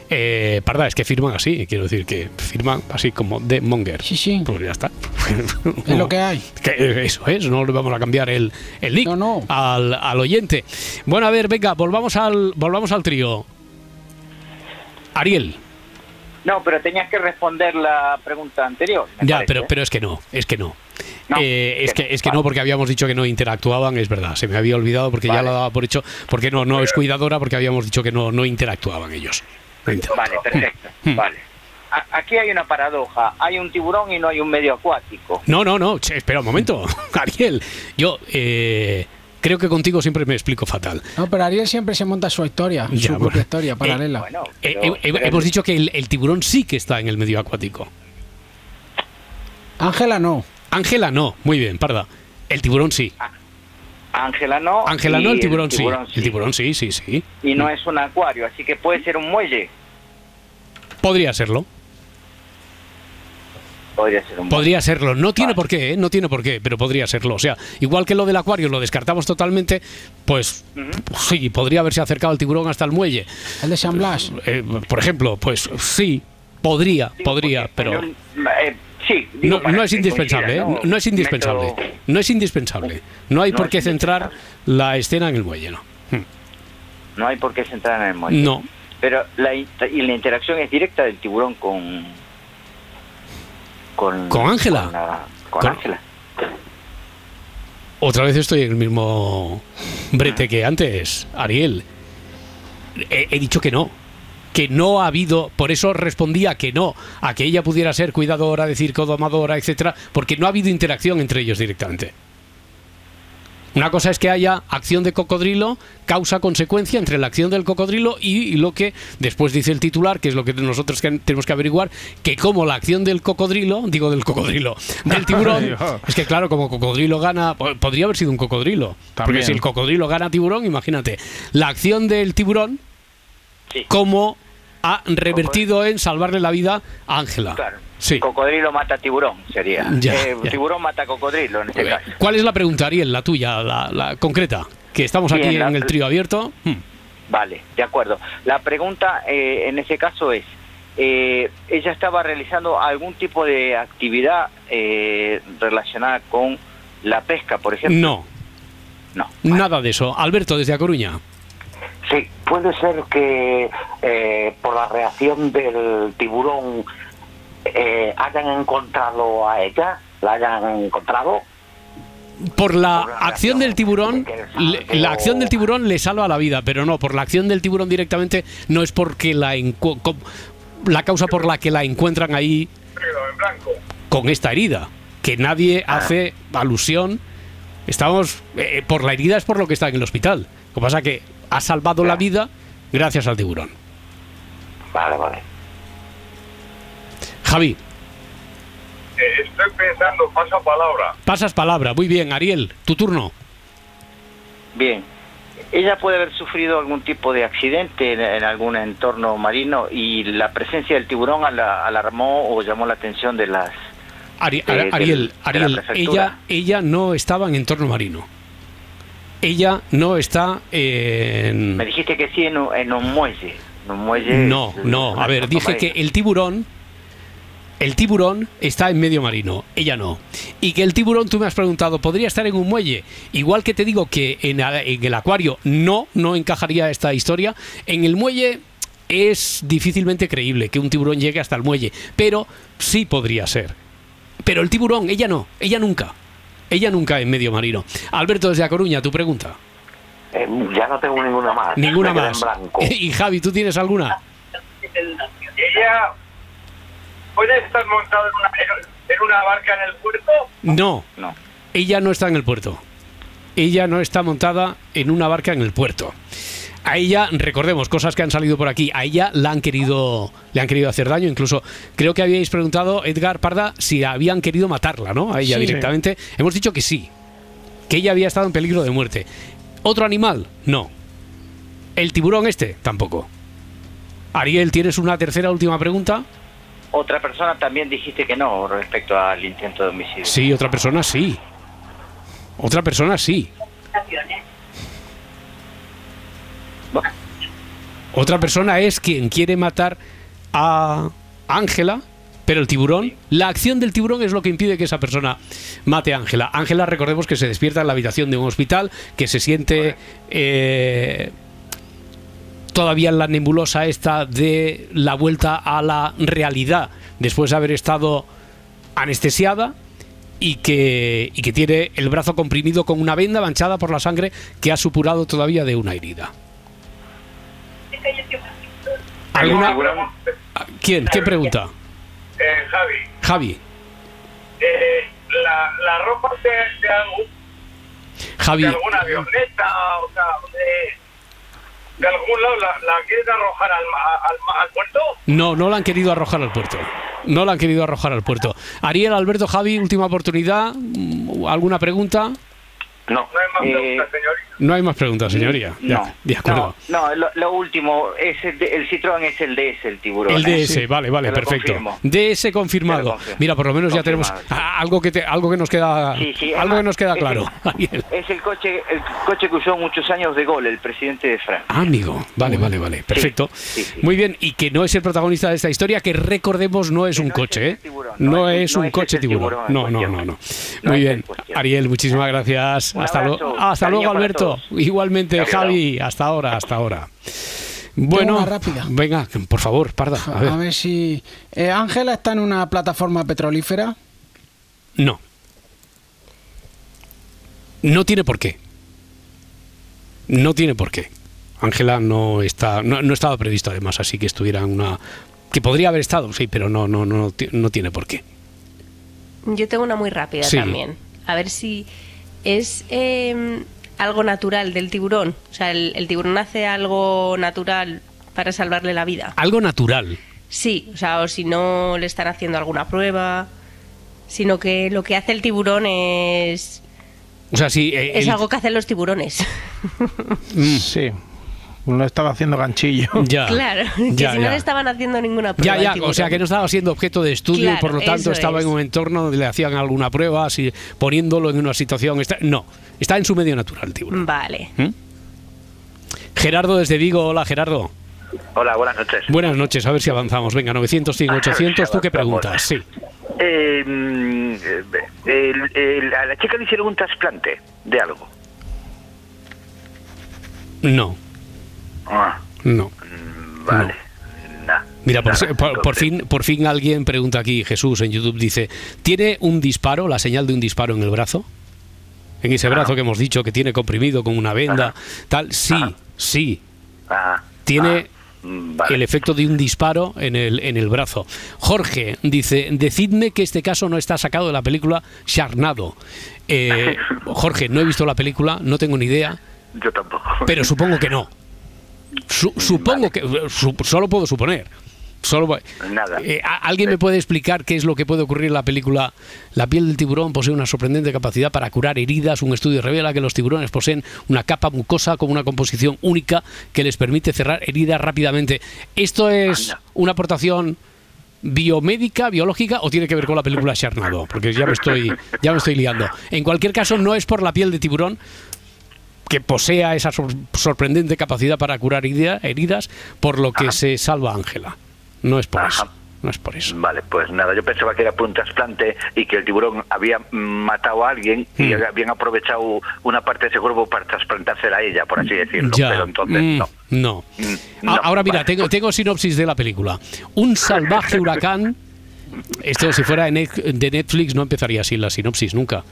Eh, Parda, es que firman así, quiero decir que firman así como de Monger. Sí, sí. Pues ya está. Es lo que hay. Que eso es, no le vamos a cambiar el, el nick Al, al oyente. Bueno, a ver, venga, volvamos al, volvamos al trío. Ariel. No, pero tenías que responder la pregunta anterior. Ya, parece, pero, ¿eh? pero es que no, es que no. Eh, es que, es que no, porque habíamos dicho que no interactuaban, es verdad. Se me había olvidado porque ya lo daba por hecho. Porque no, no es cuidadora, porque habíamos dicho que no, no interactuaban ellos. No interactuaban. Vale, perfecto. Hmm. Vale. A- Aquí hay una paradoja. Hay un tiburón y no hay un medio acuático. No, no, no, che, espera un momento. Ariel, yo eh, creo que contigo siempre me explico fatal. No, pero Ariel siempre se monta su historia, Ya, su bueno. propia historia paralela. Eh, eh, eh, hemos dicho que el, el tiburón sí que está en el medio acuático. Ángela no. Ángela no, muy bien, parda. El tiburón sí. Ángela no. Ángela no, el tiburón, sí. El tiburón sí, sí, sí. Y no es un acuario, así que puede ser un muelle. Podría serlo. Podría ser un muelle. Podría serlo. No tiene por qué, ¿eh? no tiene por qué, pero podría serlo. O sea, igual que lo del acuario lo descartamos totalmente, pues sí, podría haberse acercado el tiburón hasta el muelle. El de San Blas. Eh, por ejemplo, pues sí, podría, podría, pero Eh, sí, digo no, es indispensable, ¿eh? no es indispensable. No es indispensable. No hay No por qué centrar la escena en el muelle, ¿no? No hay por qué centrar en el muelle. No. Pero la, y la interacción es directa del tiburón con. Con ¿Con Ángela? Con, la- con Con- Ángela. Otra vez estoy en el mismo brete que antes, Ariel. He, he dicho que no. Que no ha habido, por eso respondía que no, a que ella pudiera ser cuidadora, de circo, domadora, etcétera, porque no ha habido interacción entre ellos directamente. Una cosa es que haya acción de cocodrilo, causa-consecuencia entre la acción del cocodrilo y lo que después dice el titular, que es lo que nosotros tenemos que averiguar, que como la acción del cocodrilo, digo del cocodrilo, del tiburón, es que claro, como cocodrilo gana, po- podría haber sido un cocodrilo, porque si el cocodrilo gana tiburón, imagínate, la acción del tiburón, como ha revertido en salvarle la vida a Ángela. Claro. Sí. Cocodrilo mata tiburón, sería. Ya, Eh, ya. Tiburón mata cocodrilo en este caso. ¿Cuál es la pregunta, Ariel, la tuya, la, la concreta? Que estamos aquí la- en el trío abierto. Hmm. Vale, de acuerdo. La pregunta eh, en ese caso es, eh, ¿ella estaba realizando algún tipo de actividad eh, relacionada con la pesca, por ejemplo? No. No. Nada de eso. Alberto, desde A Coruña. Puede ser que eh, por la reacción del tiburón eh, hayan encontrado a ella, la hayan encontrado. Por la acción del tiburón, le- la acción del tiburón le salva la vida, pero no, por la acción del tiburón directamente no es porque la la causa por la que la encuentran ahí con esta herida, que nadie hace alusión. Estamos eh, por la herida es por lo que está en el hospital. Lo que pasa es que ha salvado la vida gracias al tiburón. Vale, vale. Javi, Eh, estoy pensando, pasa palabra. pasas palabra. Muy bien, Ariel, tu turno. Bien. Ella puede haber sufrido algún tipo de accidente en, en algún entorno marino y la presencia del tiburón ala- alarmó o llamó la atención de las... Ari- de- del- Ariel, de la Ariel, ella, ella no estaba en entorno marino. Ella no está en... Me dijiste que sí en un, en un muelle. En un muelle No, no. A ver, dije que el tiburón. El tiburón está en medio marino, ella no. Y que el tiburón, tú me has preguntado, ¿podría estar en un muelle? Igual que te digo que en, en el acuario no, no encajaría esta historia. En el muelle es difícilmente creíble que un tiburón llegue hasta el muelle, pero sí podría ser. Pero el tiburón, ella no, ella nunca. Ella nunca en medio marino. Alberto desde A Coruña, tu pregunta. Eh, ya no tengo ninguna más. Ninguna Me más. En blanco. Y Javi, ¿tú tienes alguna? Ella puede estar montada en una, en una barca en el puerto. No. No. Ella no está en el puerto. Ella no está montada en una barca en el puerto. A ella, recordemos, cosas que han salido por aquí, a ella la han querido, le han querido hacer daño. Incluso creo que habíais preguntado, Edgar Parda, si habían querido matarla, ¿no? A ella Sí. directamente. Hemos dicho que sí, que ella había estado en peligro de muerte. ¿Otro animal? No. ¿El tiburón este? Tampoco. Ariel, ¿tienes una tercera última pregunta? Otra persona también dijiste que no respecto al intento de homicidio. Sí, otra persona sí. Otra persona sí. Otra persona es quien quiere matar a Ángela, pero el tiburón, la acción del tiburón es lo que impide que esa persona mate a Ángela. Ángela, recordemos que se despierta en la habitación de un hospital, que se siente eh, todavía en la nebulosa esta de la vuelta a la realidad, después de haber estado anestesiada y que, y que tiene el brazo comprimido con una venda manchada por la sangre que ha supurado todavía de una herida. ¿Alguna? ¿Quién? ¿Qué pregunta? Eh, Javi, Javi. eh, la, la ropa de, de, algún- Javi. de alguna avioneta, o sea, de, de algún lado, ¿la, la quieren arrojar al, al, al puerto? No, no la han querido arrojar al puerto. No la han querido arrojar al puerto. Ariel, Alberto, Javi, última oportunidad. Mm, ¿Alguna pregunta? No. Eh, No hay más preguntas, señoría. Ya, no. de acuerdo. No, no, lo, lo último, es el, el Citroën es el DS, el tiburón. El ¿eh? DS, vale, vale, lo perfecto. confirmo. DS confirmado. Mira, por lo menos ya tenemos algo que te- algo que nos queda Sí, sí, algo que nos queda es claro. el-. Es el coche, el coche que usó muchos años de gol, el presidente de Francia. Ah, amigo, vale, vale, vale, perfecto. Muy bien, y que no es el protagonista de esta historia, que recordemos no es un coche, ¿eh? No es un coche tiburón. No, no, no, no. Muy bien, Ariel, muchísimas gracias. Un Hasta, abrazo, hasta luego, Alberto. Igualmente. Javi, hasta ahora, hasta ahora. Bueno, una rápida. venga, por favor, Parda. A ver. A ver si. eh, Ángela está en una plataforma petrolífera. No. No tiene por qué. No tiene por qué. Ángela no está, no, no estaba previsto además, así que estuviera en una que podría haber estado, sí, pero no, no, no, no tiene por qué. Yo tengo una muy rápida Sí. también. A ver si es eh, algo natural del tiburón. O sea, el, el tiburón hace algo natural para salvarle la vida. Algo natural. Sí, o sea, o si no le están haciendo alguna prueba, sino que lo que hace el tiburón es O sea, sí. eh, es el- algo que hacen los tiburones. Sí. Uno estaba haciendo ganchillo. Ya. claro, que Ya, si no ya. le estaban haciendo ninguna Ya, prueba. al ya, o sea que no estaba siendo objeto de estudio y por lo tanto estaba es. en un entorno donde le hacían alguna prueba, así, poniéndolo en una situación. está- no, está en su medio natural, el tiburón. Vale. ¿Mm? Gerardo desde Vigo, hola Gerardo. Hola, buenas noches. Buenas noches, a ver si avanzamos. Venga, 900, 100, 800, ¿tú qué preguntas? Sí. Eh, mm, eh, el- el- a la chica le hicieron un trasplante de algo. No, Ah, no. vale. Mira, por, fin, por fin alguien pregunta aquí, Jesús en YouTube dice, ¿tiene un disparo, la señal de un disparo en el brazo? En ese brazo que hemos dicho que tiene comprimido con una venda, tal, sí, sí. Ah, Tiene mm, vale. el efecto de un disparo en el, en el brazo. Jorge dice, decidme que este caso no está sacado de la película Sharnado. Eh, Jorge, no he visto la película, no tengo ni idea, Yo tampoco. pero supongo que no. Su- supongo que... su- solo puedo suponer. Solo, Nada. Eh, ¿a- ¿Alguien me puede explicar qué es lo que puede ocurrir en la película? La piel del tiburón posee una sorprendente capacidad para curar heridas. Un estudio revela que los tiburones poseen una capa mucosa con una composición única que les permite cerrar heridas rápidamente. ¿Esto es una aportación biomédica, biológica o tiene que ver con la película Sharknado? Porque ya me estoy, ya me estoy liando. En cualquier caso, no es por la piel de tiburón. Que posea esa sor- sorprendente capacidad para curar herida- heridas, por lo que se salva a Ángela. No es por eso. No es por eso. Vale, pues nada, yo pensaba que era por un trasplante y que el tiburón había mm, matado a alguien y Hmm. habían aprovechado una parte de ese cuerpo para trasplantársela a ella, por así decirlo. Ya. Pero entonces Mm, no. no. no, Ahora mira, vale. tengo, tengo sinopsis de la película. Un salvaje huracán. Esto si fuera de Net- de Netflix no empezaría así la sinopsis nunca.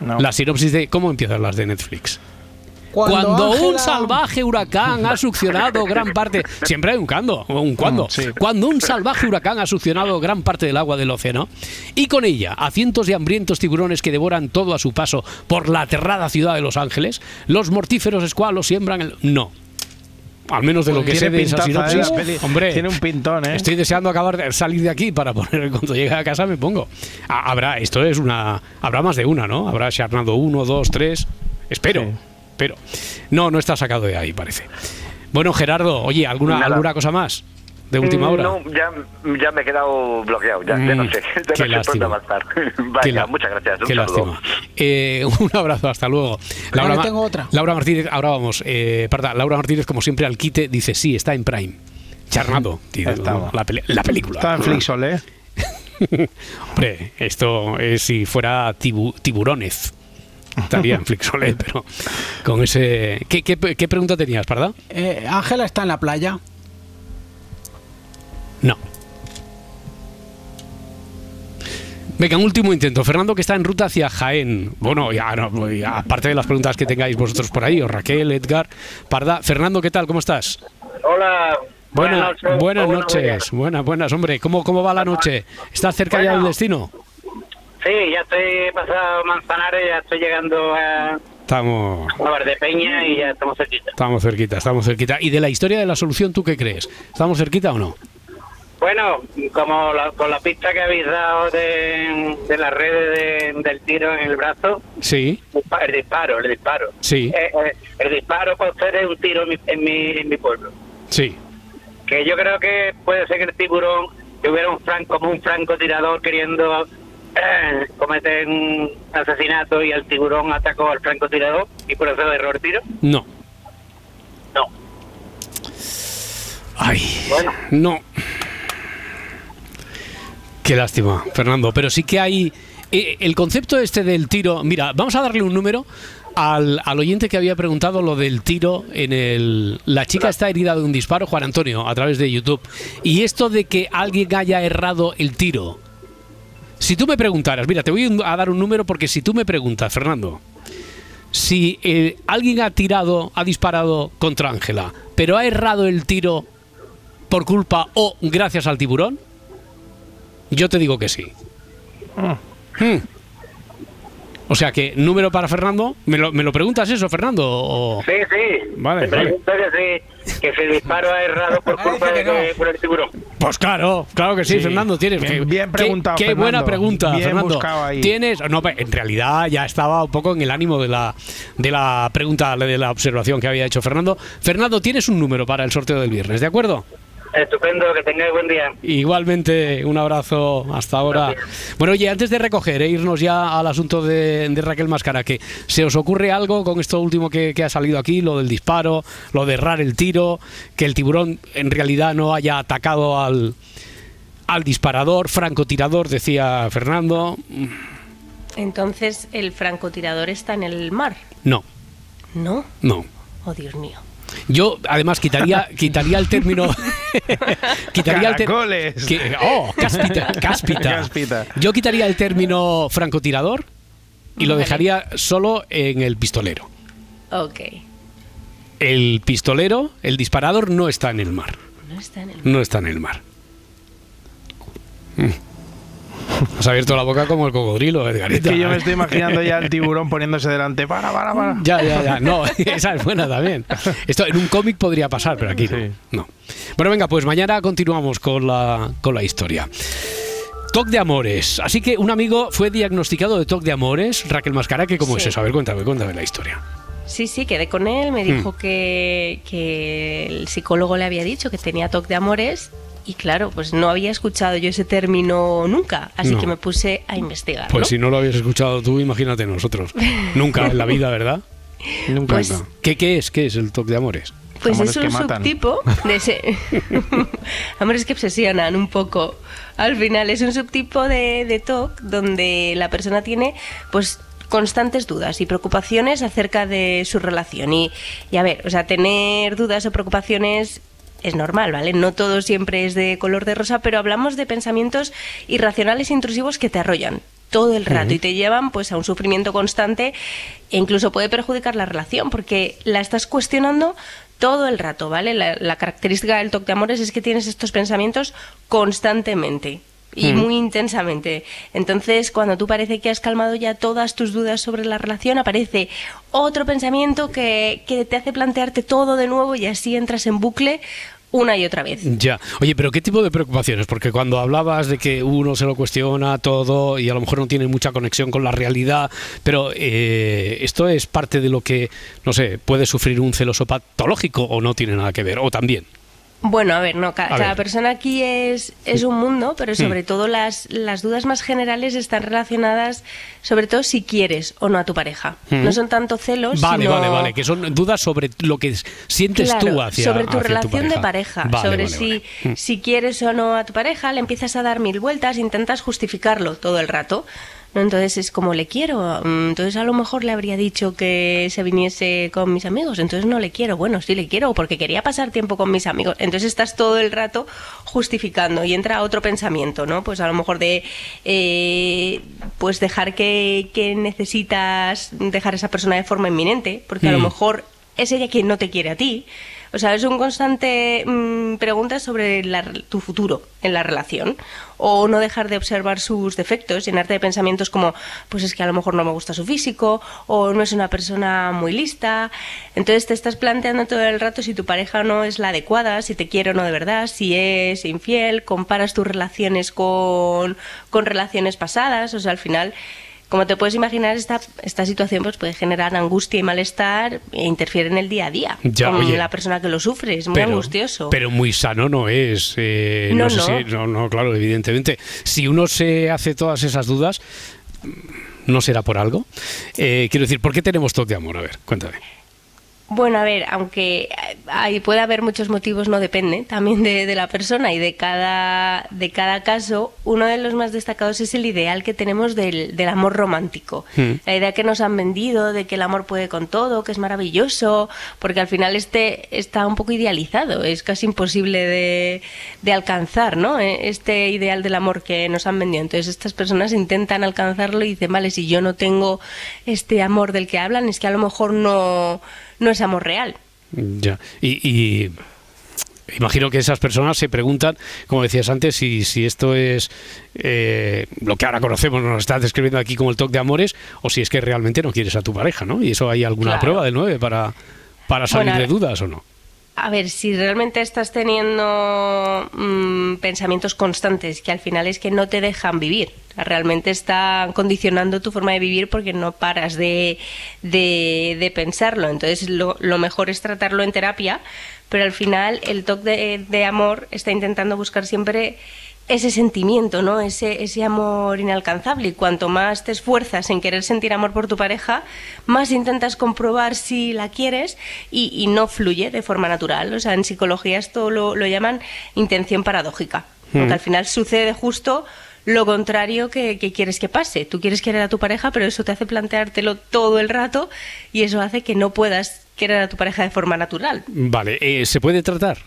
No. La sinopsis de cómo empiezan las de Netflix. Cuando, un Ángela- salvaje huracán ha succionado gran parte. Siempre hay un cuando, un cuando. Mm, sí. Cuando un salvaje huracán ha succionado gran parte del agua del océano y con ella a cientos de hambrientos tiburones que devoran todo a su paso por la aterrada ciudad de Los Ángeles, los mortíferos escualos siembran el. No. Al menos de lo que sé de esa sinopsis. ¿eh? Hombre, Tiene un pintón, ¿eh? Estoy deseando acabar de salir de aquí para poner cuando llegue a casa me pongo. Habrá, esto es una, habrá más de una, ¿no? Habrá Sharnado 1, 2, 3. Espero, Sí. Pero no, no está sacado de ahí, parece. Bueno, Gerardo, oye, ¿alguna, Nada. alguna cosa más de última Mm, hora? No, ya, ya me he quedado bloqueado, ya, ya no Mm, sé, ya qué no sé. Qué Vaya, la- muchas gracias. Un Qué saludo. lástima. Eh, un abrazo, hasta luego. Ma- tengo otra. Laura Martínez, ahora vamos. Eh, parda, Laura Martínez, como siempre, al quite, dice: Sí, está en Prime. Charnado, dice, Estaba. la, peli- la película. Estaba en Flixol, ¿eh? Hombre, esto es si fuera tibu- tiburones. Estaría en Flixolé, pero con ese. ¿Qué, qué, qué pregunta tenías, Parda? Eh, Ángela está en la playa. No. Venga, un último intento. Fernando, que está en ruta hacia Jaén. Bueno, ya, no, ya, aparte de las preguntas que tengáis vosotros por ahí, o Raquel, Edgar, Parda. Fernando, ¿qué tal? ¿Cómo estás? Hola. Buena- buenas noches. Buenas, buenas, hombre. ¿Cómo, ¿Cómo va la noche? ¿Estás cerca ya del destino? Sí, ya estoy pasado Manzanares, ya estoy llegando a, Estamos. a Valdepeña y ya estamos cerquita. Estamos cerquita, estamos cerquita. ¿Y de la historia de la solución, tú qué crees? ¿Estamos cerquita o no? Bueno, como la- con la pista que habéis dado de, de las redes de- del tiro en el brazo, Sí, el disparo, el disparo. Sí. Eh, eh, el disparo puede ser un tiro en mi, en mi, en mi pueblo. sí. Que yo creo que puede ser que el tiburón, que hubiera un franco, como un francotirador queriendo eh, cometer un asesinato y el tiburón atacó al francotirador y por eso erró el tiro. No. No. Ay, Bueno. no. Qué lástima, Fernando. Pero sí que hay. eh, el concepto este del tiro. Mira, vamos a darle un número al, al oyente que había preguntado lo del tiro en el. La chica está herida de un disparo, Juan Antonio, a través de YouTube. Y esto de que alguien haya errado el tiro. Si tú me preguntaras, mira, te voy a dar un número porque si tú me preguntas, Fernando, si eh, alguien ha tirado, ha disparado contra Ángela, pero ha errado el tiro por culpa o gracias al tiburón, yo te digo que sí. Hmm. O sea que, número para Fernando, ¿me lo, me lo preguntas eso, Fernando? O... Sí, sí. Vale, Te vale. pregunto que si, que si el disparo ha errado por culpa de que- por el tiburón. Pues claro, claro que sí, Sí. Fernando, tienes Bien- bien qué- preguntado, Qué, buena pregunta, Bien Fernando. buscado ahí. Tienes, no, en realidad ya estaba un poco en el ánimo de la de la pregunta, de la observación que había hecho Fernando. Fernando, tienes un número para el sorteo del viernes, ¿de acuerdo? Estupendo, que tengáis buen día. Igualmente, un abrazo hasta ahora. Bueno, oye, antes de recoger e irnos ya al asunto de, de Raquel Máscara, que se os ocurre algo con esto último que, que ha salido aquí, lo del disparo, lo de errar el tiro, que el tiburón en realidad no haya atacado al, al disparador, francotirador, decía Fernando. Entonces, ¿el francotirador está en el mar? No, No. no. Oh, Dios mío. Yo además quitaría quitaría el término quitaría el que- oh, cáspita, cáspita. Cáspita. Yo quitaría el término francotirador y lo dejaría solo en el pistolero. Ok. El pistolero, el disparador no está en el mar. No está en el No está en el mar. Mm. Has abierto la boca como el cocodrilo, Es Edgarita. que yo me estoy imaginando ya el tiburón poniéndose delante. Para, para, para. Ya, ya, ya. No, esa es buena también. Esto en un cómic podría pasar, pero aquí no. Sí. no. Bueno, venga, pues mañana continuamos con la, con la historia. TOC de amores. Así que un amigo fue diagnosticado de TOC de amores. Raquel Mascara, que ¿cómo es Sí. eso? A ver, cuéntame, cuéntame la historia. Sí, sí, quedé con él, me dijo que, que el psicólogo le había dicho que tenía TOC de amores y claro, pues no había escuchado yo ese término nunca, así No. que me puse a investigar. Pues ¿no? si no lo habías escuchado tú, imagínate nosotros. Nunca en la vida, ¿verdad? Nunca. Pues-. ¿Qué, ¿Qué es? ¿Qué es el TOC de amores? Pues Amores es que un matan. subtipo de ese. Amores que obsesionan un poco. Al final es un subtipo de, de TOC donde la persona tiene, pues constantes dudas y preocupaciones acerca de su relación. Y, y a ver, o sea, tener dudas o preocupaciones es normal, ¿vale? No todo siempre es de color de rosa, pero hablamos de pensamientos irracionales e intrusivos que te arrollan todo el rato y te llevan pues a un sufrimiento constante e incluso puede perjudicar la relación porque la estás cuestionando todo el rato, ¿vale? La, la característica del toque de amores es que tienes estos pensamientos constantemente y Mm. muy intensamente. Entonces, cuando tú parece que has calmado ya todas tus dudas sobre la relación, aparece otro pensamiento que, que te hace plantearte todo de nuevo y así entras en bucle una y otra vez. Ya. Oye, pero ¿qué tipo de preocupaciones? Porque cuando hablabas de que uno se lo cuestiona todo y a lo mejor no tiene mucha conexión con la realidad, pero eh, esto es parte de lo que, no sé, puede sufrir un celoso patológico o no tiene nada que ver, o también. Bueno, a ver, no, ca- A cada ver. persona aquí es, es un mundo, pero sobre Mm. todo las, las dudas más generales están relacionadas, sobre todo si quieres o no a tu pareja. Mm. No son tanto celos, Vale, sino... vale, vale, que son dudas sobre lo que sientes Claro, tú hacia sobre tu hacia relación de pareja, Vale, sobre vale, si, vale. Mm. si quieres o no a tu pareja, le empiezas a dar mil vueltas, intentas justificarlo todo el rato. ¿No? Entonces es como le quiero, mm, entonces a lo mejor le habría dicho que se viniese con mis amigos, entonces no le quiero, bueno, sí le quiero porque quería pasar tiempo con mis amigos, entonces estás todo el rato justificando y entra otro pensamiento, ¿no? Pues a lo mejor de eh, pues dejar que, que necesitas dejar a esa persona de forma inminente, porque a lo Mm. mejor es ella quien no te quiere a ti. O sea, es un constante mm, pregunta sobre la- tu futuro en la relación. O no dejar de observar sus defectos, llenarte de pensamientos como, pues es que a lo mejor no me gusta su físico, o no es una persona muy lista. Entonces te estás planteando todo el rato si tu pareja no es la adecuada, si te quiere o no de verdad, si es infiel, comparas tus relaciones con, con relaciones pasadas. O sea, al final como te puedes imaginar, esta, esta situación pues, puede generar angustia y malestar e interfiere en el día a día Ya, con oye. la persona que lo sufre. Es muy pero, angustioso. Pero muy sano no es. eh, no, No, sé no. si. No, no, claro, evidentemente. Si uno se hace todas esas dudas, ¿no será por algo? Eh, quiero decir, ¿por qué tenemos toque de amor? A ver, cuéntame. Bueno, a ver, aunque hay, puede haber muchos motivos, no depende también de, de la persona y de cada, de cada caso. Uno de los más destacados es el ideal que tenemos del, del amor romántico. Mm. La idea que nos han vendido de que el amor puede con todo, que es maravilloso, porque al final este está un poco idealizado, es casi imposible de, de alcanzar, ¿no? Eh, Este ideal del amor que nos han vendido. Entonces estas personas intentan alcanzarlo y dicen, vale, si yo no tengo este amor del que hablan, es que a lo mejor no, no es amor real. Ya. Y, y imagino que esas personas se preguntan, como decías antes, si, si esto es eh, lo que ahora conocemos, nos estás describiendo aquí como el toque de amores, o si es que realmente no quieres a tu pareja, ¿no? Y eso hay alguna Claro. prueba del 9 para, para salir Bueno, de dudas o no. A ver, si realmente estás teniendo mm, pensamientos constantes que al final es que no te dejan vivir, realmente están condicionando tu forma de vivir porque no paras de, de, de pensarlo. Entonces lo, lo mejor es tratarlo en terapia, pero al final el toque de, de amor está intentando buscar siempre ese sentimiento, ¿no? Ese, ese amor inalcanzable. Y cuanto más te esfuerzas en querer sentir amor por tu pareja, más intentas comprobar si la quieres y, y no fluye de forma natural. O sea, en psicología esto lo, lo llaman intención paradójica. Porque Mm. al final sucede justo lo contrario que, que quieres que pase. Tú quieres querer a tu pareja, pero eso te hace planteártelo todo el rato y eso hace que no puedas querer a tu pareja de forma natural. Vale, eh, ¿se puede tratar?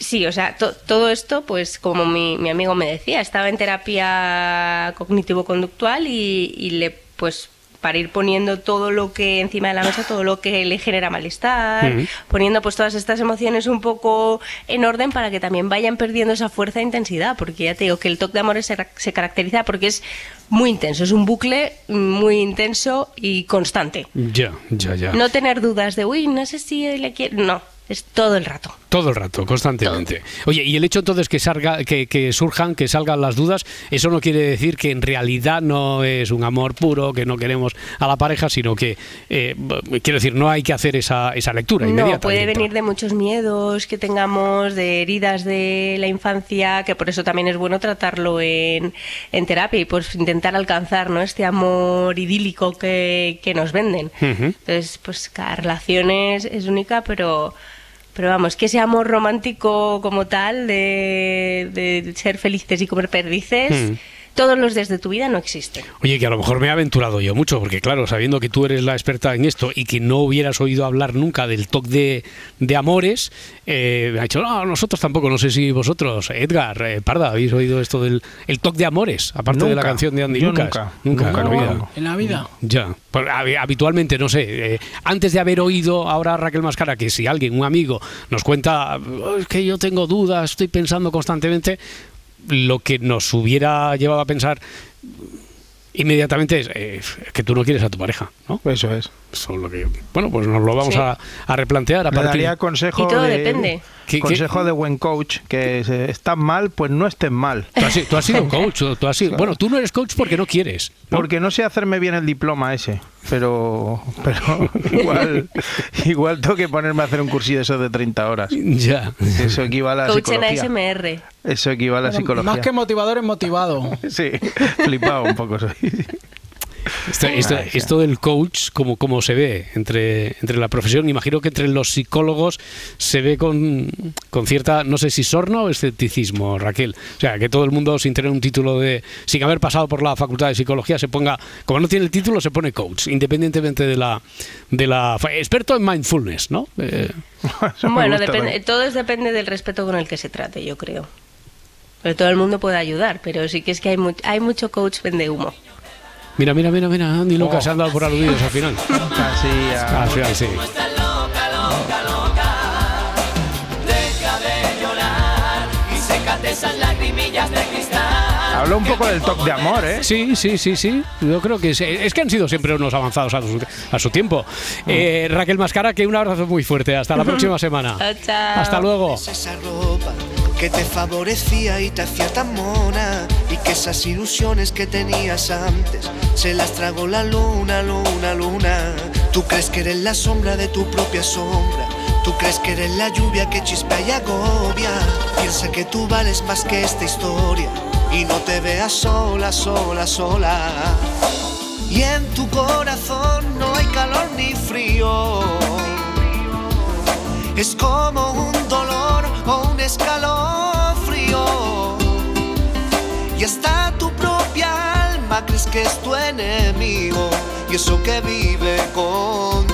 Sí, o sea, to- todo esto, pues como mi, mi amigo me decía, estaba en terapia cognitivo-conductual y, y le, pues, para ir poniendo todo lo que encima de la mesa, todo lo que le genera malestar, poniendo pues todas estas emociones un poco en orden para que también vayan perdiendo esa fuerza e intensidad, porque ya te digo que el toque de amor se, se caracteriza porque es muy intenso, es un bucle muy intenso y constante. Ya, ya, ya. No tener dudas de, uy, no sé si le quiero. No, Es todo el rato. Todo el rato, constantemente. Oye, y el hecho entonces que, salga, que, que surjan, que salgan las dudas, eso no quiere decir que en realidad no es un amor puro, que no queremos a la pareja, sino que, eh, quiero decir, no hay que hacer esa, esa lectura inmediata. No, puede venir de muchos miedos que tengamos, de heridas de la infancia, que por eso también es bueno tratarlo en, en terapia y pues intentar alcanzar ¿no? este amor idílico que, que nos venden. Entonces, pues cada relación es, es única, pero, pero vamos, que ese amor romántico como tal, de, de ser felices y comer perdices, Mm. Todos los días de tu vida no existen. Oye, que a lo mejor me he aventurado yo mucho, porque claro, sabiendo que tú eres la experta en esto y que no hubieras oído hablar nunca del toque de, de amores, eh, me ha dicho, no, nosotros tampoco, no sé si vosotros, Edgar, eh, Parda, habéis oído esto del el toque de amores, aparte de la canción de Andy Yo Lucas. nunca. nunca, Nunca, en la vida. En la vida. Ya, Pues, hab- habitualmente, no sé, eh, antes de haber oído ahora a Raquel Mascara que si alguien, un amigo, nos cuenta, "Oh, es que yo tengo dudas, estoy pensando constantemente, lo que nos hubiera llevado a pensar inmediatamente es eh, que tú no quieres a tu pareja, ¿no? Eso es. Eso es lo que, bueno, pues nos lo vamos Sí. a, a replantear a partir daría consejo Y todo de, depende. ¿Qué- qué? consejo de buen coach, que se- estás mal, pues no estés mal. Tú has, tú has sido coach, tú has sido- bueno, tú no eres coach porque no quieres. ¿no? Porque no sé hacerme bien el diploma ese, pero, pero igual, igual tengo que ponerme a hacer un cursillo de esos de 30 horas. Ya. Eso equivale a Coach en psicología. ASMR. Eso equivale a psicología. Más que motivador es motivado. Sí, flipado un poco soy. Esto, esto- del coach, como, como se ve entre, entre la profesión, imagino que entre los psicólogos se ve con, con cierta, no sé si sorna o escepticismo, Raquel. O sea, que todo el mundo sin tener un título de, sin haber pasado por la facultad de psicología, se ponga, como no tiene el título, se pone coach, independientemente de la, de la experto en mindfulness, ¿no? Eh, Bueno, depende, todo es depende del respeto con el que se trate, yo creo. Pero todo el mundo puede ayudar, pero sí que es que hay, mu- hay mucho coach vende humo. Mira, mira, mira, mira, Andy Lucas Oh. se han dado por aludidos al final. Así, a- Al final, sí. Habló un poco del toque de amor, ¿eh? Sí, sí, sí, sí. Yo creo que sí. es que han sido siempre unos avanzados a su, a su tiempo. Eh, Raquel Mascara, que un abrazo muy fuerte. Hasta la próxima semana. Chao. Hasta luego. Que te favorecía y te hacía tan mona y que esas ilusiones que tenías antes se las tragó la luna, luna, luna. Tú crees que eres la sombra de tu propia sombra. Tú crees que eres la lluvia que chispea y agobia. Piensa que tú vales más que esta historia y no te veas sola, sola, sola. Y en tu corazón no hay calor ni frío. Es como un escalofrío. Y hasta tu propia alma crees que es tu enemigo. Y eso que vive contigo.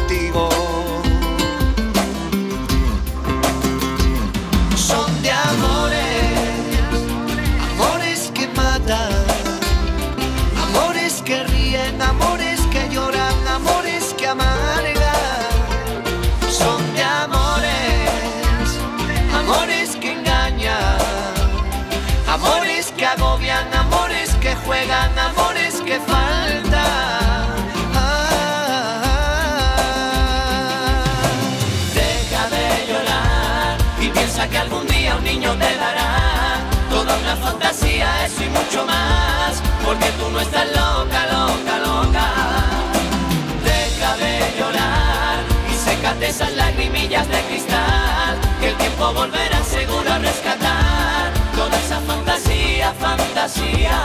Sécate esas lagrimillas de cristal Que el tiempo volverá seguro a rescatar Toda esa fantasía, fantasía.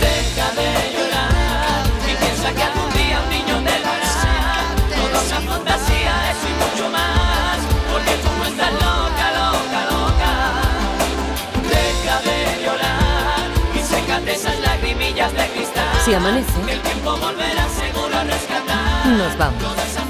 Deja de llorar y piensa que algún día un niño te dará Toda una fantasía, eso y mucho más Porque tú no estás loca, loca, loca. Deja de llorar y sécate esas lagrimillas de cristal Si amanece, Que el tiempo volverá seguro a rescatar nos vamos.